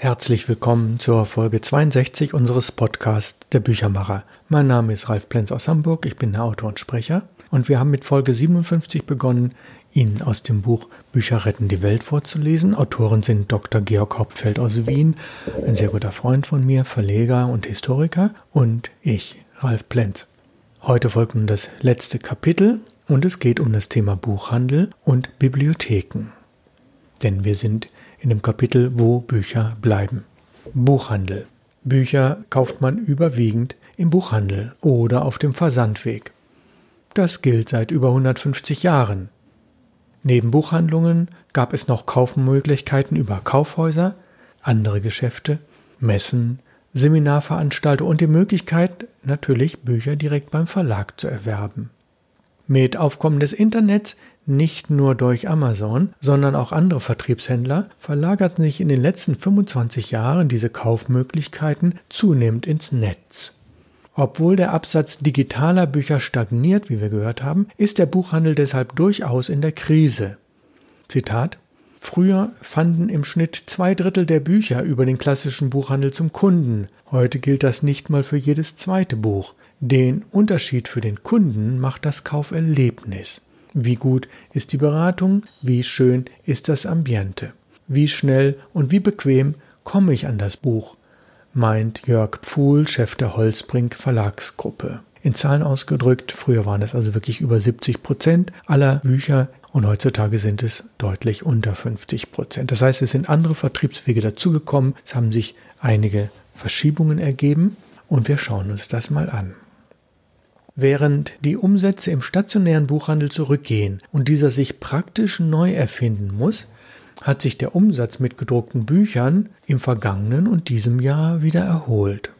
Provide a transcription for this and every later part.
Herzlich willkommen zur Folge 62 unseres Podcasts Der Büchermacher. Mein Name ist Ralf Plenz aus Hamburg, ich bin der Autor und Sprecher und wir haben mit Folge 57 begonnen, Ihnen aus dem Buch Bücher retten die Welt vorzulesen. Autoren sind Dr. Georg Hauptfeld aus Wien, ein sehr guter Freund von mir, Verleger und Historiker und ich, Ralf Plenz. Heute folgt nun das letzte Kapitel und es geht um das Thema Buchhandel und Bibliotheken. Denn wir sind in dem Kapitel Wo Bücher bleiben. Buchhandel. Bücher kauft man überwiegend im Buchhandel oder auf dem Versandweg. Das gilt seit über 150 Jahren. Neben Buchhandlungen gab es noch Kaufmöglichkeiten über Kaufhäuser, andere Geschäfte, Messen, Seminarveranstaltungen und die Möglichkeit, natürlich Bücher direkt beim Verlag zu erwerben. Mit Aufkommen des Internets nicht nur durch Amazon, sondern auch andere Vertriebshändler verlagerten sich in den letzten 25 Jahren diese Kaufmöglichkeiten zunehmend ins Netz. Obwohl der Absatz digitaler Bücher stagniert, wie wir gehört haben, ist der Buchhandel deshalb durchaus in der Krise. Zitat Früher fanden im Schnitt zwei Drittel der Bücher über den klassischen Buchhandel zum Kunden. Heute gilt das nicht mal für jedes zweite Buch. Den Unterschied für den Kunden macht das Kauferlebnis. Wie gut ist die Beratung? Wie schön ist das Ambiente? Wie schnell und wie bequem komme ich an das Buch? meint Jörg Pfuhl, Chef der Holzbrink Verlagsgruppe. In Zahlen ausgedrückt, früher waren es also wirklich über 70 Prozent aller Bücher und heutzutage sind es deutlich unter 50 Prozent. Das heißt, es sind andere Vertriebswege dazugekommen, es haben sich einige Verschiebungen ergeben und wir schauen uns das mal an. Während die Umsätze im stationären Buchhandel zurückgehen und dieser sich praktisch neu erfinden muss, hat sich der Umsatz mit gedruckten Büchern im vergangenen und diesem Jahr wieder erholt.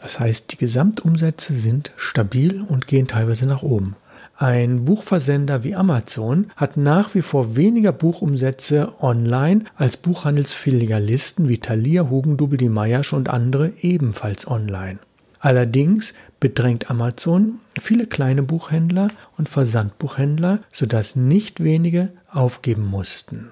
Das heißt, die Gesamtumsätze sind stabil und gehen teilweise nach oben. Ein Buchversender wie Amazon hat nach wie vor weniger Buchumsätze online als Buchhandelsfilialisten wie Thalia, Hugendubel, die Meiersch und andere ebenfalls online. Allerdings bedrängt Amazon viele kleine Buchhändler und Versandbuchhändler, sodass nicht wenige aufgeben mussten.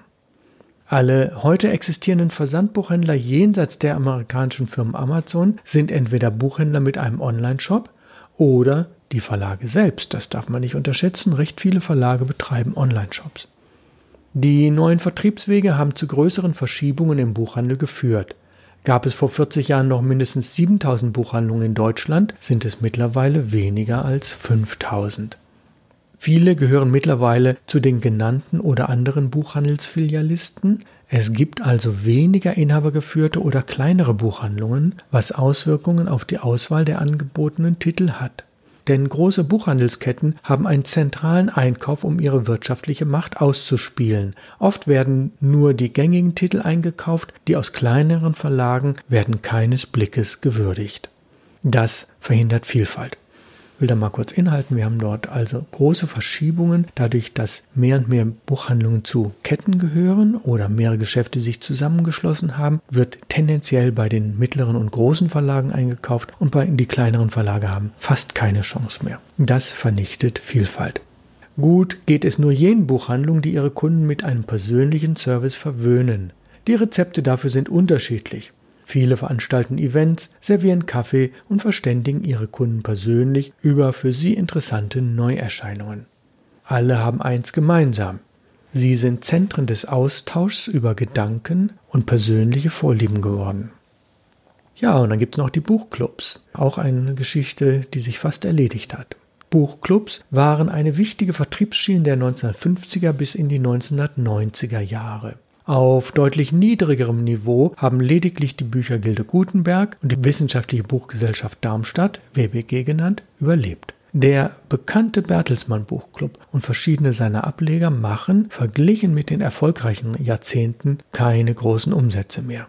Alle heute existierenden Versandbuchhändler jenseits der amerikanischen Firmen Amazon sind entweder Buchhändler mit einem Online-Shop oder die Verlage selbst. Das darf man nicht unterschätzen. Recht viele Verlage betreiben Online-Shops. Die neuen Vertriebswege haben zu größeren Verschiebungen im Buchhandel geführt. Gab es vor 40 Jahren noch mindestens 7000 Buchhandlungen in Deutschland, sind es mittlerweile weniger als 5000. Viele gehören mittlerweile zu den genannten oder anderen Buchhandelsfilialisten. Es gibt also weniger inhabergeführte oder kleinere Buchhandlungen, was Auswirkungen auf die Auswahl der angebotenen Titel hat. Denn große Buchhandelsketten haben einen zentralen Einkauf, um ihre wirtschaftliche Macht auszuspielen. Oft werden nur die gängigen Titel eingekauft, die aus kleineren Verlagen werden keines Blickes gewürdigt. Das verhindert Vielfalt will da mal kurz inhalten. Wir haben dort also große Verschiebungen, dadurch, dass mehr und mehr Buchhandlungen zu Ketten gehören oder mehrere Geschäfte sich zusammengeschlossen haben, wird tendenziell bei den mittleren und großen Verlagen eingekauft und bei die kleineren Verlage haben fast keine Chance mehr. Das vernichtet Vielfalt. Gut geht es nur jenen Buchhandlungen, die ihre Kunden mit einem persönlichen Service verwöhnen. Die Rezepte dafür sind unterschiedlich. Viele veranstalten Events, servieren Kaffee und verständigen ihre Kunden persönlich über für sie interessante Neuerscheinungen. Alle haben eins gemeinsam. Sie sind Zentren des Austauschs über Gedanken und persönliche Vorlieben geworden. Ja, und dann gibt es noch die Buchclubs. Auch eine Geschichte, die sich fast erledigt hat. Buchclubs waren eine wichtige Vertriebsschiene der 1950er bis in die 1990er Jahre. Auf deutlich niedrigerem Niveau haben lediglich die Büchergilde Gutenberg und die Wissenschaftliche Buchgesellschaft Darmstadt, WBG genannt, überlebt. Der bekannte Bertelsmann Buchclub und verschiedene seiner Ableger machen, verglichen mit den erfolgreichen Jahrzehnten, keine großen Umsätze mehr.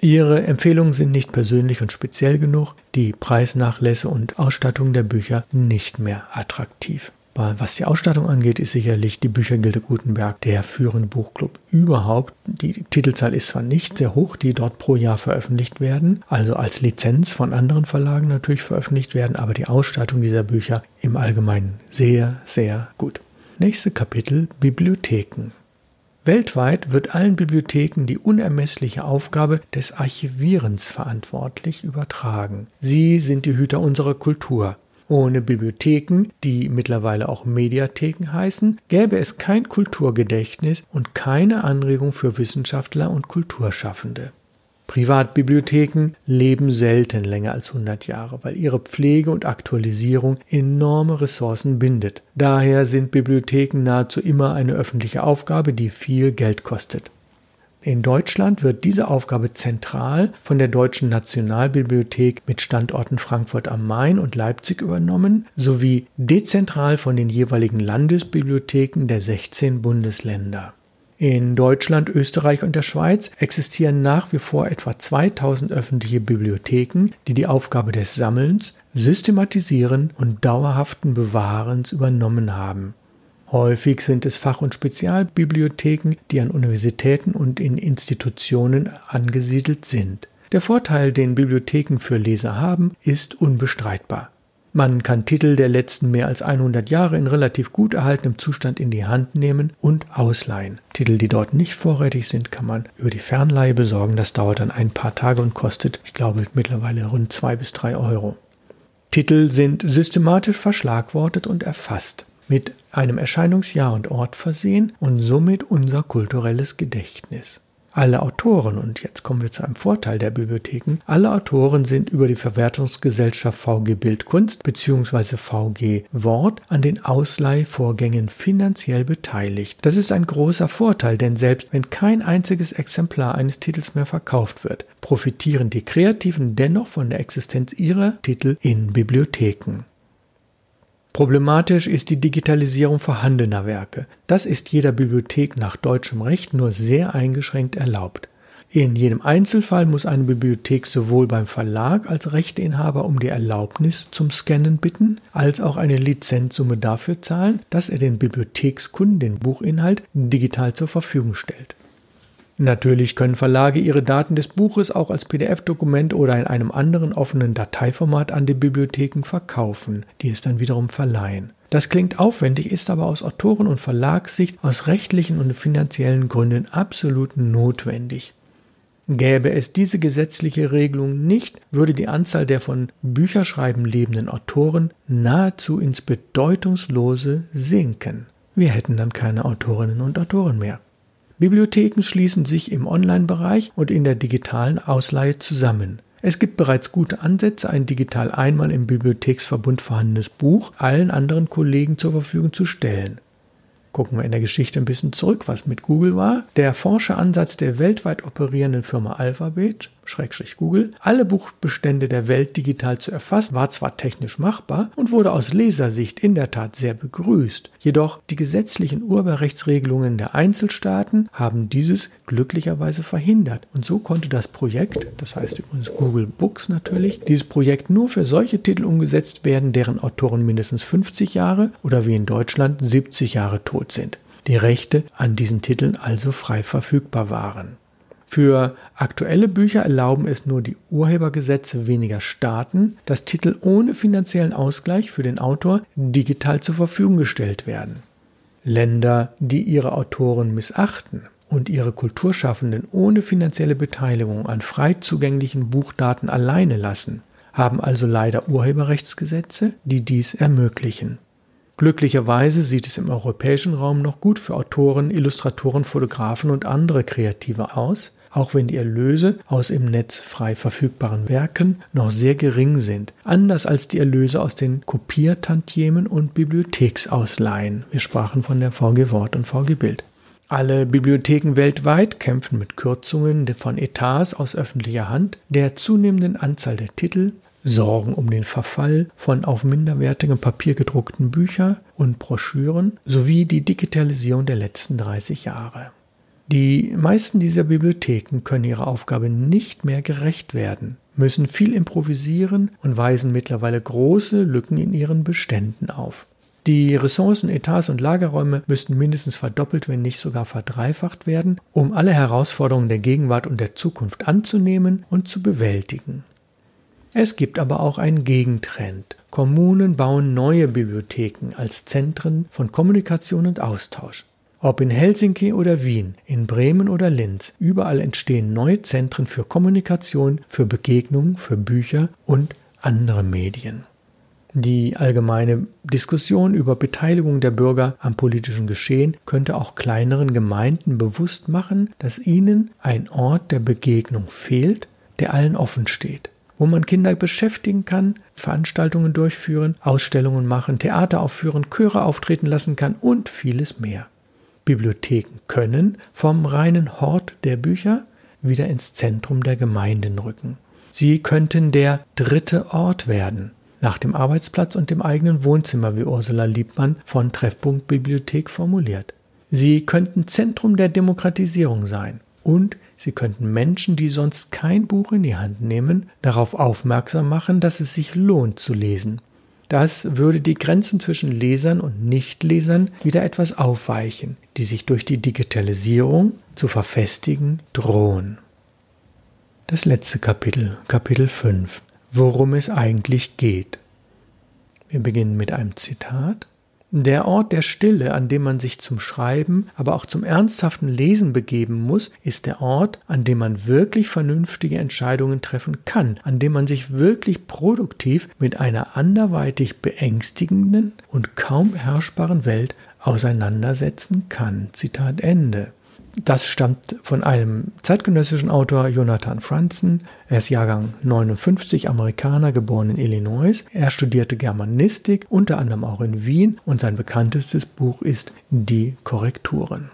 Ihre Empfehlungen sind nicht persönlich und speziell genug, die Preisnachlässe und Ausstattung der Bücher nicht mehr attraktiv. Was die Ausstattung angeht, ist sicherlich die Büchergilde Gutenberg der führende Buchclub überhaupt. Die Titelzahl ist zwar nicht sehr hoch, die dort pro Jahr veröffentlicht werden, also als Lizenz von anderen Verlagen natürlich veröffentlicht werden, aber die Ausstattung dieser Bücher im Allgemeinen sehr, sehr gut. Nächste Kapitel Bibliotheken. Weltweit wird allen Bibliotheken die unermessliche Aufgabe des Archivierens verantwortlich übertragen. Sie sind die Hüter unserer Kultur. Ohne Bibliotheken, die mittlerweile auch Mediatheken heißen, gäbe es kein Kulturgedächtnis und keine Anregung für Wissenschaftler und Kulturschaffende. Privatbibliotheken leben selten länger als 100 Jahre, weil ihre Pflege und Aktualisierung enorme Ressourcen bindet. Daher sind Bibliotheken nahezu immer eine öffentliche Aufgabe, die viel Geld kostet. In Deutschland wird diese Aufgabe zentral von der Deutschen Nationalbibliothek mit Standorten Frankfurt am Main und Leipzig übernommen, sowie dezentral von den jeweiligen Landesbibliotheken der 16 Bundesländer. In Deutschland, Österreich und der Schweiz existieren nach wie vor etwa 2000 öffentliche Bibliotheken, die die Aufgabe des Sammelns, Systematisieren und dauerhaften Bewahrens übernommen haben. Häufig sind es Fach- und Spezialbibliotheken, die an Universitäten und in Institutionen angesiedelt sind. Der Vorteil, den Bibliotheken für Leser haben, ist unbestreitbar. Man kann Titel der letzten mehr als 100 Jahre in relativ gut erhaltenem Zustand in die Hand nehmen und ausleihen. Titel, die dort nicht vorrätig sind, kann man über die Fernleihe besorgen. Das dauert dann ein paar Tage und kostet, ich glaube, mittlerweile rund zwei bis drei Euro. Titel sind systematisch verschlagwortet und erfasst, mit einem Erscheinungsjahr und Ort versehen und somit unser kulturelles Gedächtnis. Alle Autoren, und jetzt kommen wir zu einem Vorteil der Bibliotheken, alle Autoren sind über die Verwertungsgesellschaft VG Bildkunst bzw. VG Wort an den Ausleihvorgängen finanziell beteiligt. Das ist ein großer Vorteil, denn selbst wenn kein einziges Exemplar eines Titels mehr verkauft wird, profitieren die Kreativen dennoch von der Existenz ihrer Titel in Bibliotheken. Problematisch ist die Digitalisierung vorhandener Werke. Das ist jeder Bibliothek nach deutschem Recht nur sehr eingeschränkt erlaubt. In jedem Einzelfall muss eine Bibliothek sowohl beim Verlag als Rechteinhaber um die Erlaubnis zum Scannen bitten, als auch eine Lizenzsumme dafür zahlen, dass er den Bibliothekskunden den Buchinhalt digital zur Verfügung stellt. Natürlich können Verlage ihre Daten des Buches auch als PDF-Dokument oder in einem anderen offenen Dateiformat an die Bibliotheken verkaufen, die es dann wiederum verleihen. Das klingt aufwendig, ist aber aus Autoren- und Verlagssicht aus rechtlichen und finanziellen Gründen absolut notwendig. Gäbe es diese gesetzliche Regelung nicht, würde die Anzahl der von Bücherschreiben lebenden Autoren nahezu ins Bedeutungslose sinken. Wir hätten dann keine Autorinnen und Autoren mehr. Bibliotheken schließen sich im Online-Bereich und in der digitalen Ausleihe zusammen. Es gibt bereits gute Ansätze, ein digital einmal im Bibliotheksverbund vorhandenes Buch allen anderen Kollegen zur Verfügung zu stellen. Gucken wir in der Geschichte ein bisschen zurück, was mit Google war. Der Forscheransatz der weltweit operierenden Firma Alphabet Google, alle Buchbestände der Welt digital zu erfassen, war zwar technisch machbar und wurde aus Lesersicht in der Tat sehr begrüßt, jedoch die gesetzlichen Urheberrechtsregelungen der Einzelstaaten haben dieses glücklicherweise verhindert und so konnte das Projekt, das heißt übrigens Google Books natürlich, dieses Projekt nur für solche Titel umgesetzt werden, deren Autoren mindestens 50 Jahre oder wie in Deutschland 70 Jahre tot sind. Die Rechte an diesen Titeln also frei verfügbar waren. Für aktuelle Bücher erlauben es nur die Urhebergesetze weniger Staaten, dass Titel ohne finanziellen Ausgleich für den Autor digital zur Verfügung gestellt werden. Länder, die ihre Autoren missachten und ihre Kulturschaffenden ohne finanzielle Beteiligung an frei zugänglichen Buchdaten alleine lassen, haben also leider Urheberrechtsgesetze, die dies ermöglichen. Glücklicherweise sieht es im europäischen Raum noch gut für Autoren, Illustratoren, Fotografen und andere Kreative aus, auch wenn die Erlöse aus im Netz frei verfügbaren Werken noch sehr gering sind, anders als die Erlöse aus den Kopiertantiemen und Bibliotheksausleihen. Wir sprachen von der VG Wort und VG Bild. Alle Bibliotheken weltweit kämpfen mit Kürzungen von Etats aus öffentlicher Hand, der zunehmenden Anzahl der Titel, Sorgen um den Verfall von auf minderwertigem Papier gedruckten Büchern und Broschüren sowie die Digitalisierung der letzten 30 Jahre. Die meisten dieser Bibliotheken können ihrer Aufgabe nicht mehr gerecht werden, müssen viel improvisieren und weisen mittlerweile große Lücken in ihren Beständen auf. Die Ressourcen, Etats und Lagerräume müssten mindestens verdoppelt, wenn nicht sogar verdreifacht werden, um alle Herausforderungen der Gegenwart und der Zukunft anzunehmen und zu bewältigen. Es gibt aber auch einen Gegentrend. Kommunen bauen neue Bibliotheken als Zentren von Kommunikation und Austausch. Ob in Helsinki oder Wien, in Bremen oder Linz, überall entstehen neue Zentren für Kommunikation, für Begegnungen, für Bücher und andere Medien. Die allgemeine Diskussion über Beteiligung der Bürger am politischen Geschehen könnte auch kleineren Gemeinden bewusst machen, dass ihnen ein Ort der Begegnung fehlt, der allen offen steht, wo man Kinder beschäftigen kann, Veranstaltungen durchführen, Ausstellungen machen, Theater aufführen, Chöre auftreten lassen kann und vieles mehr. Bibliotheken können vom reinen Hort der Bücher wieder ins Zentrum der Gemeinden rücken. Sie könnten der dritte Ort werden, nach dem Arbeitsplatz und dem eigenen Wohnzimmer, wie Ursula Liebmann von Treffpunkt Bibliothek formuliert. Sie könnten Zentrum der Demokratisierung sein und sie könnten Menschen, die sonst kein Buch in die Hand nehmen, darauf aufmerksam machen, dass es sich lohnt zu lesen. Das würde die Grenzen zwischen Lesern und Nichtlesern wieder etwas aufweichen, die sich durch die Digitalisierung zu verfestigen drohen. Das letzte Kapitel, Kapitel 5 worum es eigentlich geht. Wir beginnen mit einem Zitat. Der Ort der Stille, an dem man sich zum Schreiben, aber auch zum ernsthaften Lesen begeben muss, ist der Ort, an dem man wirklich vernünftige Entscheidungen treffen kann, an dem man sich wirklich produktiv mit einer anderweitig beängstigenden und kaum beherrschbaren Welt auseinandersetzen kann. Zitat Ende. Das stammt von einem zeitgenössischen Autor, Jonathan Franzen. Er ist Jahrgang 59, Amerikaner, geboren in Illinois. Er studierte Germanistik, unter anderem auch in Wien, und sein bekanntestes Buch ist Die Korrekturen.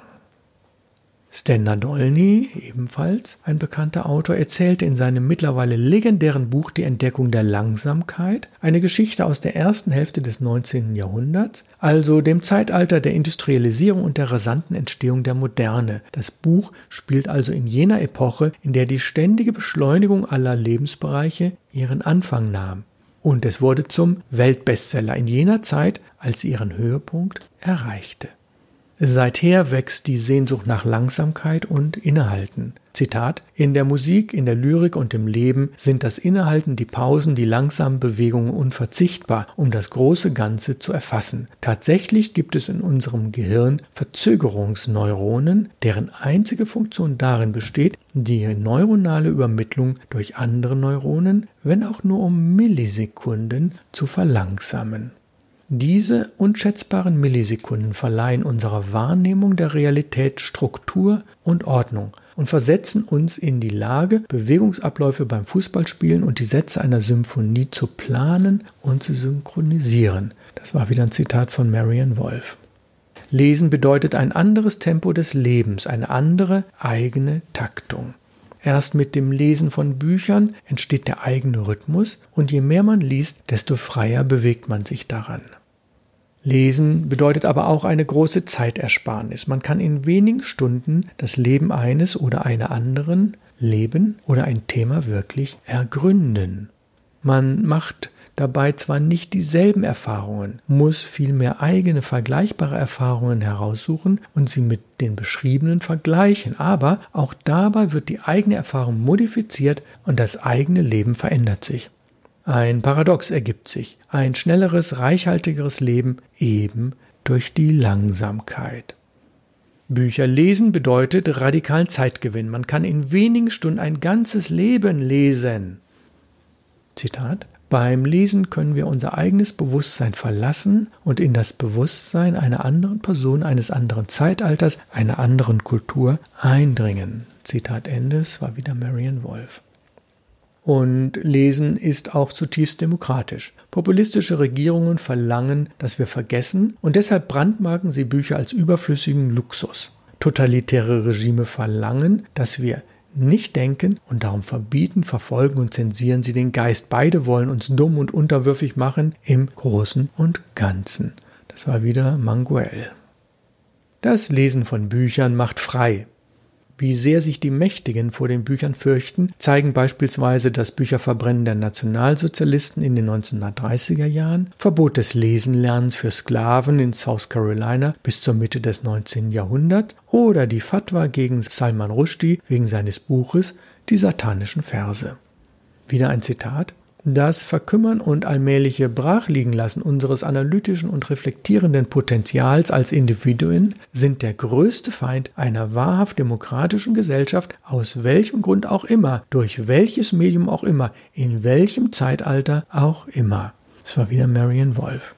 Stan Nadolny, ebenfalls ein bekannter Autor, erzählte in seinem mittlerweile legendären Buch Die Entdeckung der Langsamkeit eine Geschichte aus der ersten Hälfte des 19. Jahrhunderts, also dem Zeitalter der Industrialisierung und der rasanten Entstehung der Moderne. Das Buch spielt also in jener Epoche, in der die ständige Beschleunigung aller Lebensbereiche ihren Anfang nahm. Und es wurde zum Weltbestseller in jener Zeit, als sie ihren Höhepunkt erreichte. Seither wächst die Sehnsucht nach Langsamkeit und Innehalten. Zitat: In der Musik, in der Lyrik und im Leben sind das Innehalten, die Pausen, die langsamen Bewegungen unverzichtbar, um das große Ganze zu erfassen. Tatsächlich gibt es in unserem Gehirn Verzögerungsneuronen, deren einzige Funktion darin besteht, die neuronale Übermittlung durch andere Neuronen, wenn auch nur um Millisekunden, zu verlangsamen. Diese unschätzbaren Millisekunden verleihen unserer Wahrnehmung der Realität Struktur und Ordnung und versetzen uns in die Lage, Bewegungsabläufe beim Fußballspielen und die Sätze einer Symphonie zu planen und zu synchronisieren. Das war wieder ein Zitat von Marian Wolf. Lesen bedeutet ein anderes Tempo des Lebens, eine andere eigene Taktung. Erst mit dem Lesen von Büchern entsteht der eigene Rhythmus und je mehr man liest, desto freier bewegt man sich daran. Lesen bedeutet aber auch eine große Zeitersparnis. Man kann in wenigen Stunden das Leben eines oder einer anderen Leben oder ein Thema wirklich ergründen. Man macht dabei zwar nicht dieselben Erfahrungen, muss vielmehr eigene vergleichbare Erfahrungen heraussuchen und sie mit den beschriebenen vergleichen, aber auch dabei wird die eigene Erfahrung modifiziert und das eigene Leben verändert sich. Ein Paradox ergibt sich, ein schnelleres, reichhaltigeres Leben eben durch die Langsamkeit. Bücher lesen bedeutet radikalen Zeitgewinn. Man kann in wenigen Stunden ein ganzes Leben lesen. Zitat beim Lesen können wir unser eigenes Bewusstsein verlassen und in das Bewusstsein einer anderen Person, eines anderen Zeitalters, einer anderen Kultur eindringen. Zitat Ende, es war wieder Marian Wolf. Und Lesen ist auch zutiefst demokratisch. Populistische Regierungen verlangen, dass wir vergessen und deshalb brandmarken sie Bücher als überflüssigen Luxus. Totalitäre Regime verlangen, dass wir nicht denken und darum verbieten, verfolgen und zensieren sie den Geist. Beide wollen uns dumm und unterwürfig machen im Großen und Ganzen. Das war wieder Manguel. Das Lesen von Büchern macht frei. Wie sehr sich die Mächtigen vor den Büchern fürchten, zeigen beispielsweise das Bücherverbrennen der Nationalsozialisten in den 1930er Jahren, Verbot des Lesenlernens für Sklaven in South Carolina bis zur Mitte des 19. Jahrhunderts oder die Fatwa gegen Salman Rushdie wegen seines Buches Die satanischen Verse. Wieder ein Zitat. Das Verkümmern und allmähliche Brachliegenlassen unseres analytischen und reflektierenden Potenzials als Individuen sind der größte Feind einer wahrhaft demokratischen Gesellschaft, aus welchem Grund auch immer, durch welches Medium auch immer, in welchem Zeitalter auch immer. Es war wieder Marion Wolf.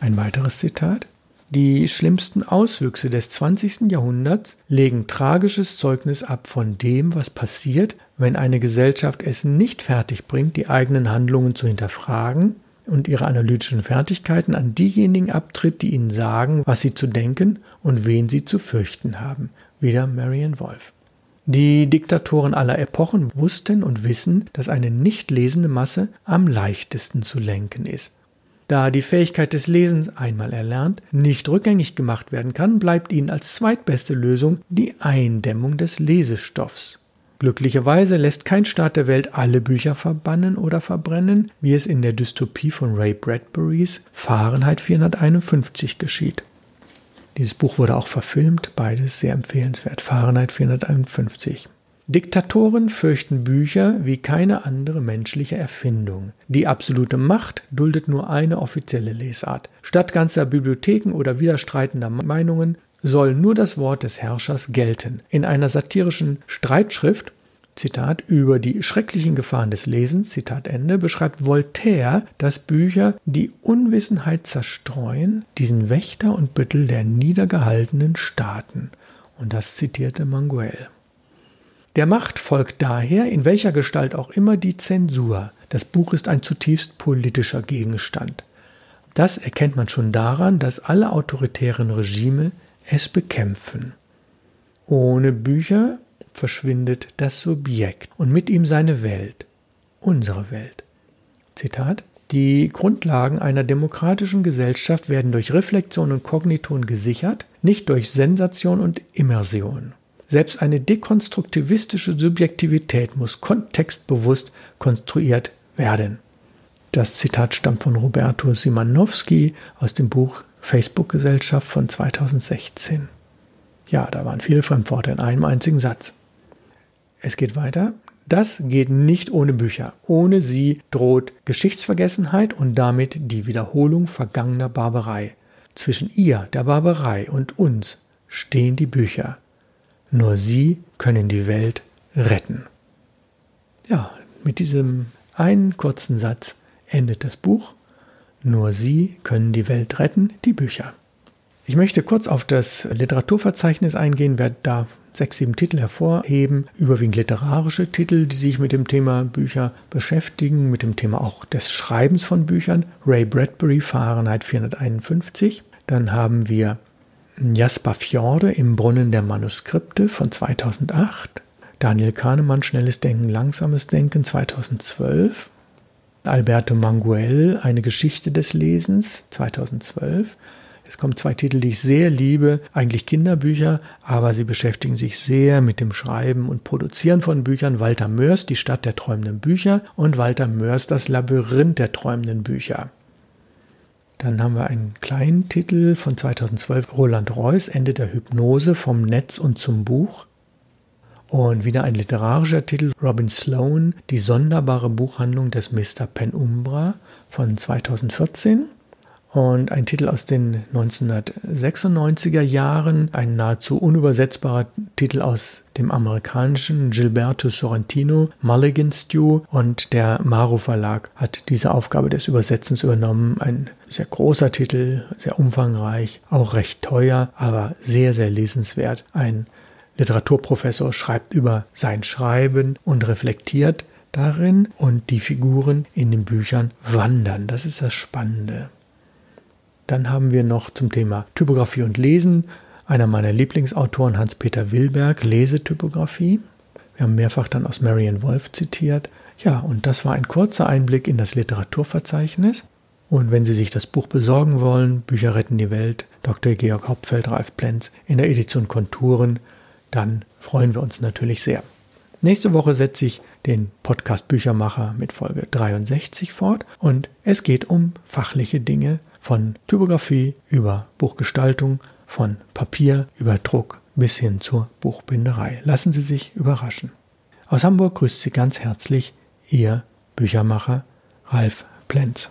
Ein weiteres Zitat. Die schlimmsten Auswüchse des 20. Jahrhunderts legen tragisches Zeugnis ab von dem, was passiert, wenn eine Gesellschaft es nicht fertigbringt, die eigenen Handlungen zu hinterfragen und ihre analytischen Fertigkeiten an diejenigen abtritt, die ihnen sagen, was sie zu denken und wen sie zu fürchten haben. Wieder Marion Wolf. Die Diktatoren aller Epochen wussten und wissen, dass eine nicht lesende Masse am leichtesten zu lenken ist. Da die Fähigkeit des Lesens einmal erlernt nicht rückgängig gemacht werden kann, bleibt ihnen als zweitbeste Lösung die Eindämmung des Lesestoffs. Glücklicherweise lässt kein Staat der Welt alle Bücher verbannen oder verbrennen, wie es in der Dystopie von Ray Bradburys Fahrenheit 451 geschieht. Dieses Buch wurde auch verfilmt, beides sehr empfehlenswert. Fahrenheit 451. Diktatoren fürchten Bücher wie keine andere menschliche Erfindung. Die absolute Macht duldet nur eine offizielle Lesart. Statt ganzer Bibliotheken oder widerstreitender Meinungen soll nur das Wort des Herrschers gelten. In einer satirischen Streitschrift Zitat, über die schrecklichen Gefahren des Lesens, Zitat Ende, beschreibt Voltaire, dass Bücher die Unwissenheit zerstreuen, diesen Wächter und Büttel der niedergehaltenen Staaten. Und das zitierte Manguel. Der Macht folgt daher, in welcher Gestalt auch immer, die Zensur. Das Buch ist ein zutiefst politischer Gegenstand. Das erkennt man schon daran, dass alle autoritären Regime es bekämpfen. Ohne Bücher verschwindet das Subjekt und mit ihm seine Welt, unsere Welt. Zitat Die Grundlagen einer demokratischen Gesellschaft werden durch Reflexion und Kognition gesichert, nicht durch Sensation und Immersion. Selbst eine dekonstruktivistische Subjektivität muss kontextbewusst konstruiert werden. Das Zitat stammt von Roberto Simanowski aus dem Buch Facebook-Gesellschaft von 2016. Ja, da waren viele Fremdworte in einem einzigen Satz. Es geht weiter. Das geht nicht ohne Bücher. Ohne sie droht Geschichtsvergessenheit und damit die Wiederholung vergangener Barbarei. Zwischen ihr, der Barbarei, und uns stehen die Bücher. Nur sie können die Welt retten. Ja, mit diesem einen kurzen Satz endet das Buch. Nur sie können die Welt retten, die Bücher. Ich möchte kurz auf das Literaturverzeichnis eingehen, werde da sechs, sieben Titel hervorheben, überwiegend literarische Titel, die sich mit dem Thema Bücher beschäftigen, mit dem Thema auch des Schreibens von Büchern. Ray Bradbury, Fahrenheit 451. Dann haben wir Jasper Fjorde im Brunnen der Manuskripte von 2008, Daniel Kahnemann Schnelles Denken, Langsames Denken 2012, Alberto Manguel Eine Geschichte des Lesens 2012. Es kommen zwei Titel, die ich sehr liebe, eigentlich Kinderbücher, aber sie beschäftigen sich sehr mit dem Schreiben und Produzieren von Büchern. Walter Mörs Die Stadt der träumenden Bücher und Walter Mörs Das Labyrinth der träumenden Bücher. Dann haben wir einen kleinen Titel von 2012, Roland Reuss, Ende der Hypnose vom Netz und zum Buch. Und wieder ein literarischer Titel, Robin Sloan, Die sonderbare Buchhandlung des Mr. Penumbra von 2014 und ein Titel aus den 1996er Jahren, ein nahezu unübersetzbarer Titel aus dem amerikanischen Gilberto Sorrentino, Mulligan Stew und der Maru Verlag hat diese Aufgabe des Übersetzens übernommen. Ein sehr großer Titel, sehr umfangreich, auch recht teuer, aber sehr, sehr lesenswert. Ein Literaturprofessor schreibt über sein Schreiben und reflektiert darin und die Figuren in den Büchern wandern. Das ist das Spannende. Dann haben wir noch zum Thema Typografie und Lesen einer meiner Lieblingsautoren, Hans-Peter Wilberg, Lesetypografie. Wir haben mehrfach dann aus Marion Wolf zitiert. Ja, und das war ein kurzer Einblick in das Literaturverzeichnis. Und wenn Sie sich das Buch besorgen wollen, Bücher retten die Welt, Dr. Georg Hauptfeld, Ralf Plenz in der Edition Konturen, dann freuen wir uns natürlich sehr. Nächste Woche setze ich den Podcast Büchermacher mit Folge 63 fort und es geht um fachliche Dinge von Typografie über Buchgestaltung, von Papier über Druck bis hin zur Buchbinderei. Lassen Sie sich überraschen. Aus Hamburg grüßt Sie ganz herzlich Ihr Büchermacher Ralf Plenz.